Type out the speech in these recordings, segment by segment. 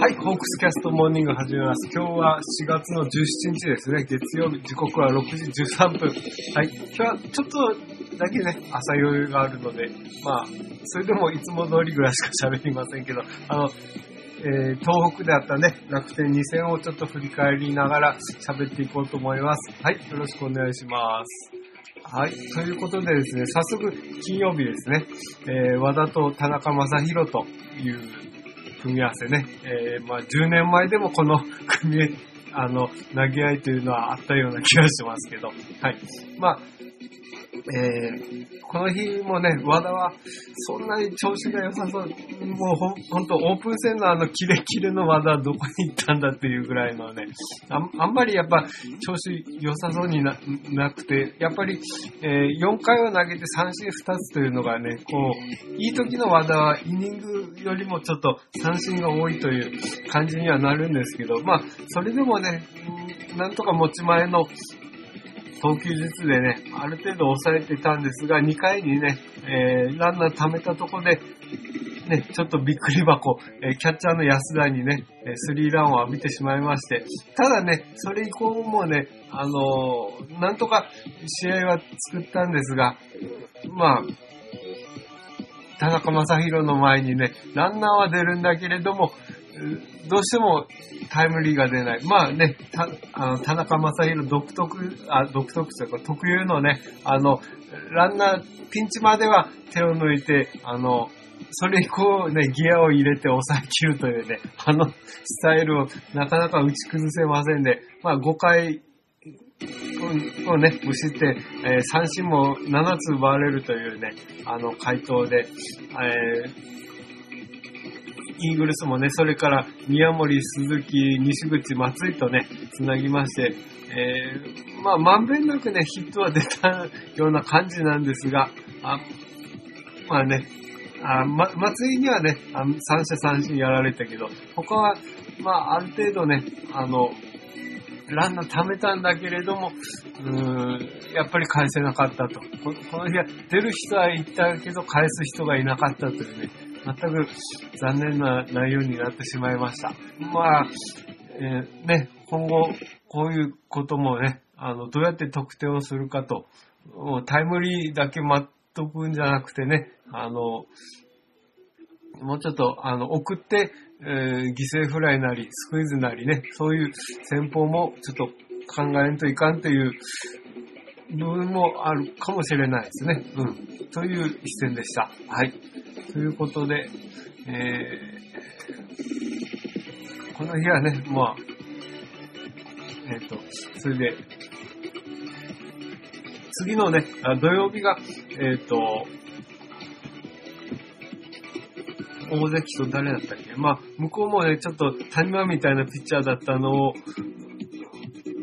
はい、ホークスキャストモーニング始めます。今日は4月の17日ですね。月曜日、時刻は6時13分。はい、今日はちょっとだけね、朝余裕があるので、まあ、それでもいつも通りぐらいしか喋りませんけど、あの、えー東北であったね、楽天2戦をちょっと振り返りながら喋っていこうと思います。はい、よろしくお願いします。はい。ということでですね、早速、金曜日ですね、えー和田と田中正宏という組み合わせね、えーまあ、10年前でもこの 組み、あの、投げ合いというのはあったような気がしますけど、はい。まあ、えーこの日もね、和田はそんなに調子が良さそう、もうほんほんとオープン戦のあのキレキレの和田どこに行ったんだっていうぐらいのね、あんまりやっぱ調子良さそうにななくて、やっぱり、えー4回を投げて三振2つというのがね、こう、いい時の和田はイニングよりもちょっと三振が多いという感じにはなるんですけど、まあ、それでもね、なんとか持ち前の投球術でね、ある程度抑えてたんですが、2回にね、えーランナー溜めたとこで、ね、ちょっとびっくり箱、えーキャッチャーの安田にね、スリーランを浴びてしまいまして、ただね、それ以降もね、あのーなんとか試合は作ったんですが、まあ、田中正宏の前にね、ランナーは出るんだけれども、どうしてもタイムリーが出ない。まあね、たあの田中正宏独特、あ、独特というか特有のね、あの、ランナー、ピンチまでは手を抜いて、あの、それ以降ね、ギアを入れて抑え切るというね、あのスタイルをなかなか打ち崩せませんで、まあ5回をね、無失点、えー三振も7つ奪われるというね、あの回答で、えーイーグルスもね、それから宮森、鈴木、西口、松井とね、つなぎまして、えーまあ、まんべんなくね、ヒットは出たような感じなんですが、あまあね、あま、松井にはね、あ三者三振やられたけど、他は、まあ、ある程度ね、あの、ランナー貯めたんだけれども、うーん、やっぱり返せなかったと。この日は出る人はいたけど返す人がいなかったというね、全く残念な内容になってしまいました。まあ、えーね、今後こういうこともね、あの、どうやって得点をするかと、タイムリーだけ待っとくんじゃなくてね、あの、もうちょっと、あの、送って、えー犠牲フライなり、スクイズなりね、そういう戦法もちょっと考えんといかんという部分もあるかもしれないですね。うん。という視点でした。はい。ということで、えーこの日はね、まあ、えっ、と、それで、次のね、土曜日が、えっ、と、大関と誰だったっけ？まあ、向こうもね、ちょっと谷間みたいなピッチャーだったのを、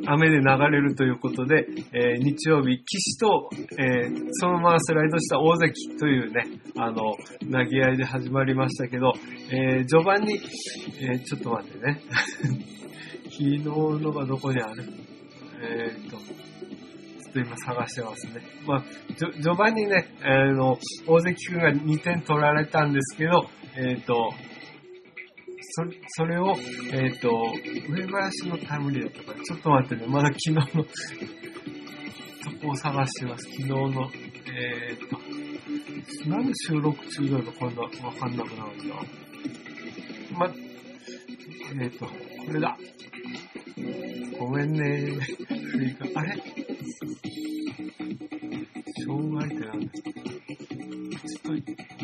雨で流れるということで、えー日曜日、岸と、えーそのままスライドした大関というね、あの、投げ合いで始まりましたけど、えー序盤に、えちょっと待ってね。昨日のがどこにある？えーっと、ちょっと今探してますね。まあ、序盤にね、あの、大関君が2点取られたんですけど、えーと、そそれを、えっ、と、上林のタイムリーだったから、ちょっと待ってね、まだ昨日のとこを探してます。昨日の、えっ、と、なんで収録中だと今度はわかんなくなるんだ。ま、えっ、と、これだ。ごめんね。あれ？障害って何ですかちょっと、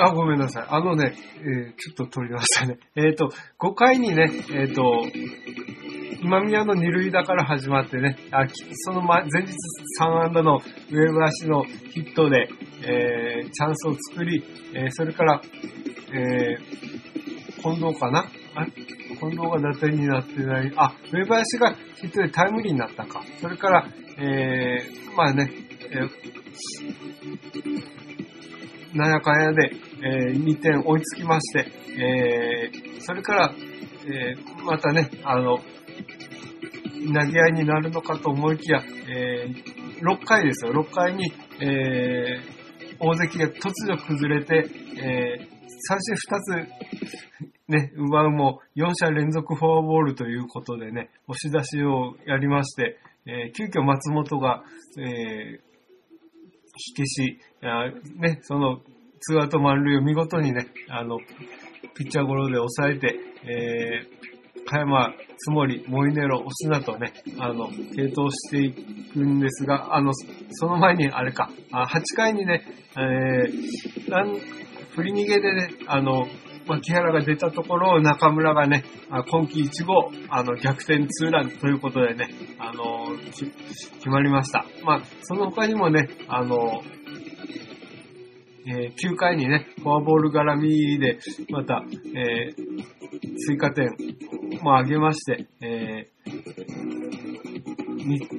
あ、ごめんなさい。あのね、えー、ちょっと取りましたね。えっ、ー、と、5回にね、えっ、ー、と、今宮の二塁打から始まってね、あその前前日3安打の上林のヒットで、えー、チャンスを作り、えー、それから、えー、近藤かな？あ近藤が打点になってない。あ、上林がヒットでタイムリーになったか。それから、えー、まあね、えー、なんやかんやで、えー、2点追いつきまして、えー、それから、えー、またね、あの、投げ合いになるのかと思いきや、えー、6回ですよ、6回に、えー、大関が突如崩れて、えー、三振2つ、ね、奪うも4者連続フォアボールということでね、押し出しをやりまして、えー、急遽松本が、えー、火消し、ね、その、ツーアウト満塁を見事にね、あの、ピッチャーゴロで抑えて、えー、加山、つもり、モイネロ、オスナとね、あの、継投していくんですが、あの、その前にあれか、あ8回にね、えー、なん、振り逃げでね、あの、牧原が出たところを中村がね、今季1号、あの、逆転ツーランということでね、あの、決まりました。まあ、その他にもね、あの、えー、9回にね、フォアボール絡みで、また、えー、追加点も上げまして、えー、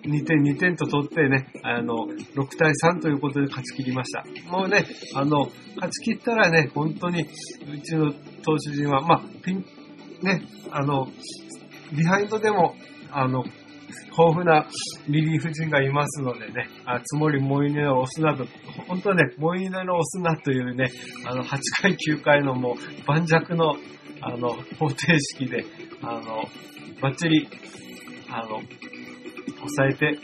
2, 点、2点と取ってね、あの、6対3ということで勝ち切りました。もうね、あの、勝ち切ったらね、本当に、うちの投手陣は、まあ、ピン、ね、あの、ビハインドでも、あの、豊富なリリーフ陣がいますのでね、あつもりモイネを押すなと、本当はね、モイネの押すなというね、あの、8回9回のもう盤石の、あの、方程式で、あの、バッチリ、あの、抑えて、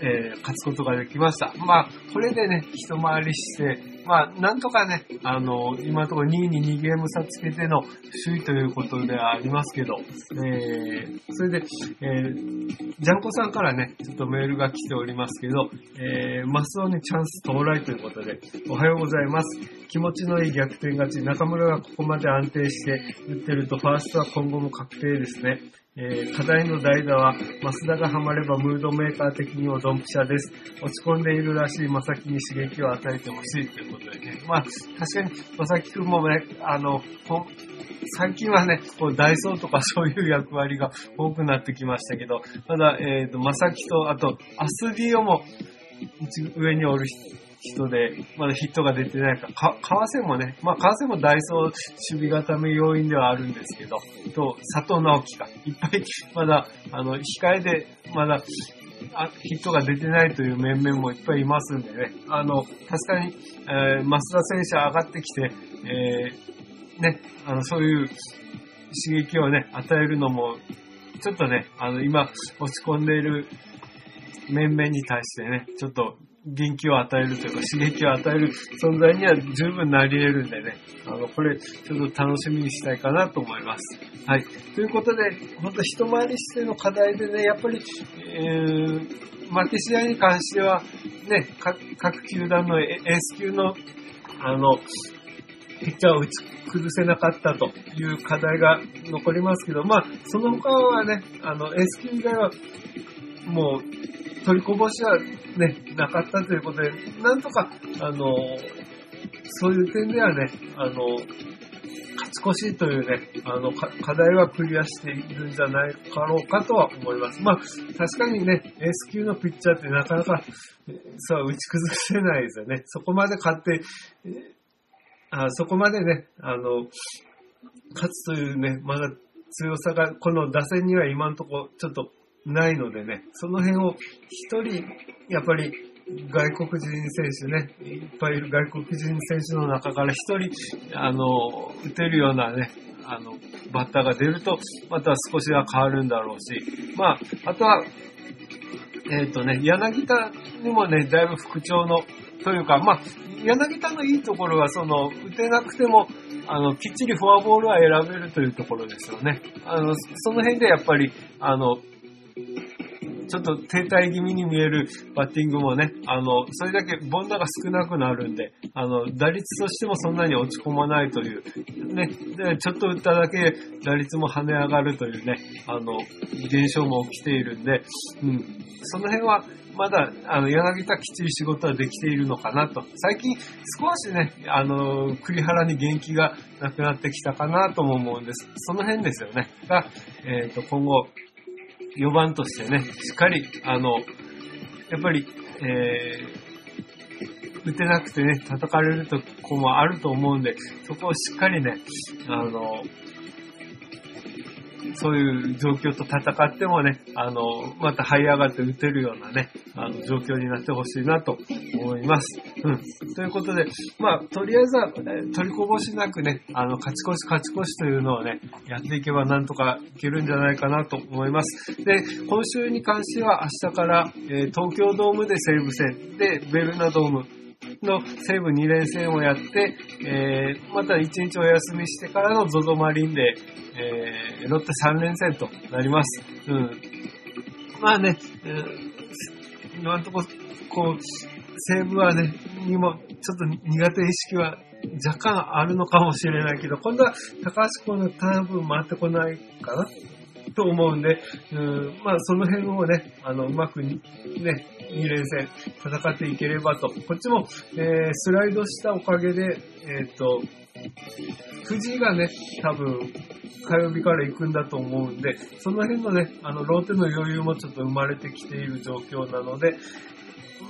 えー、勝つことができました。まあ、これでね、一回りして、まあ、なんとかね、あの、今のところ2位に2ゲーム差つけての首位ということではありますけど、えー、それで、えー、ジャンコさんからね、ちょっとメールが来ておりますけど、えー、マスオにチャンス到来ということで、おはようございます。気持ちのいい逆転勝ち、中村がここまで安定して打ってると、ファーストは今後も確定ですね。えー、課題の代打は、増田がハマればムードメーカー的にもドンピシャです。落ち込んでいるらしい正木に刺激を与えてほしいということでね。まあ、確かに正木くんもね、あの、最近はね、こうダイソーとかそういう役割が多くなってきましたけど、ただ、えっ、ー、と、正木と、あと、アスディオも、上におる人で、まだヒットが出てないか、か、川瀬もね、まあ、川瀬もダイソー守備固め要因ではあるんですけど、と、佐藤直樹か、いっぱい、まだ、あの、控えで、まだ、あヒットが出てないという面々もいっぱいいますんでね、あの、確かに、えー、増田選手上がってきて、えー、ね、あの、そういう刺激をね、与えるのも、ちょっとね、あの、今、落ち込んでいる面々に対してね、ちょっと元気を与えるというか刺激を与える存在には十分なり得るんでね、あの、これちょっと楽しみにしたいかなと思います。はい。ということで、本当一回りしての課題でね、やっぱり、えー、負け試合に関しては、ね、各球団のエース級の、あの、ピッチャーを打ち崩せなかったという課題が残りますけど、まあ、その他はね、あの、エース級以外は、もう、取りこぼしはね、なかったということで、なんとか、あの、そういう点ではね、あの、勝ち越しというね、あの、課題はクリアしているんじゃないかろうかとは思います。まあ、確かにね、エース級のピッチャーってなかなか、そう、打ち崩せないですよね。そこまで勝って、あそこまでね、あの、勝つというね、まだ強さが、この打線には今のところちょっとないのでね、その辺を一人、やっぱり外国人選手ね、いっぱいいる外国人選手の中から一人、あの、打てるようなね、あの、バッターが出ると、また少しは変わるんだろうし、まあ、あとは、えっ、ー、とね、柳田にもね、だいぶ復調の、というか、まあ、柳田のいいところは、その、打てなくても、あの、きっちりフォアボールは選べるというところですよね。あの、その辺でやっぱり、あの、ちょっと停滞気味に見えるバッティングもね、あの、それだけ凡打が少なくなるんで、あの、打率としてもそんなに落ち込まないという、ね、で、ちょっと打っただけ打率も跳ね上がるというね、あの、現象も起きているんで、うん、その辺は、まだ、あの、柳田きっちり仕事はできているのかなと。最近、少しね、あの、栗原に元気がなくなってきたかなとも思うんです。その辺ですよね。が、えっ、ー、と、今後、4番としてね、しっかり、あの、やっぱり、えー、打てなくてね、叩かれるとこもあると思うんで、そこをしっかりね、あの、そういう状況と戦ってもね、あの、また這い上がって打てるようなね、あの、状況になってほしいなと思います。うん。ということで、まあ、とりあえずは、取りこぼしなくね、あの、勝ち越し勝ち越しというのをね、やっていけばなんとかいけるんじゃないかなと思います。で、今週に関しては明日から、えー、東京ドームで西武戦で、ベルナドームの西武2連戦をやって、えー、また1日お休みしてからの ZOZO マリンで、えー、ロッテ3連戦となります。うん。まあね、えー、今んとこ、こう、西武はね、にもちょっと苦手意識は若干あるのかもしれないけど、今度は高橋君の多分回ってこないかなと思うんで、うん、まあその辺をね、あの、うまくね、2連戦戦っていければと。こっちも、えー、スライドしたおかげで、えっ、ー、と、藤井がね、多分、火曜日から行くんだと思うんで、その辺のね、あの、ローテの余裕もちょっと生まれてきている状況なので、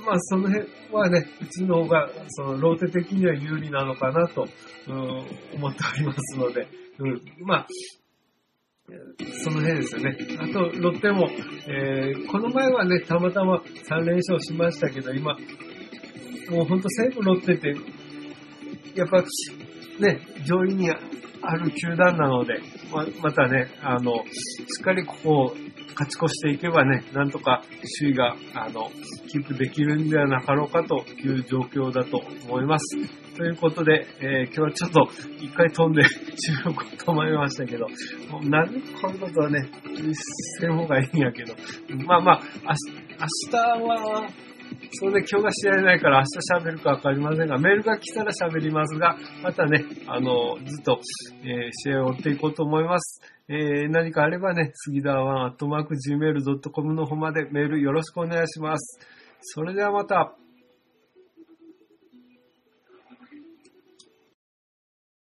まあ、その辺はね、うちの方が、その、ローテ的には有利なのかなと、うん、思っておりますので、うん、まあ、その辺ですよね。あと、ロッテも、えー、この前はね、たまたま3連勝しましたけど、今、もうほんと西武ロッテって、やっぱ、ね、上位にある球団なので、ままたね、あの、しっかりここを勝ち越していけばね、なんとか首位が、あの、キープできるんではなかろうかという状況だと思います。ということで、えー、今日はちょっと一回飛んで収録を止まりましたけど、もうなるこういうことはね、せん方がいいんやけど、まあまあ、明日は、それで今日が試合ないから明日喋るかわかりませんが、メールが来たら喋りますが、またね、あの、ずっと、えー、試合を追っていこうと思います。えー、何かあればね、杉田ワンアットマーク gmail.com の方までメールよろしくお願いします。それではまた。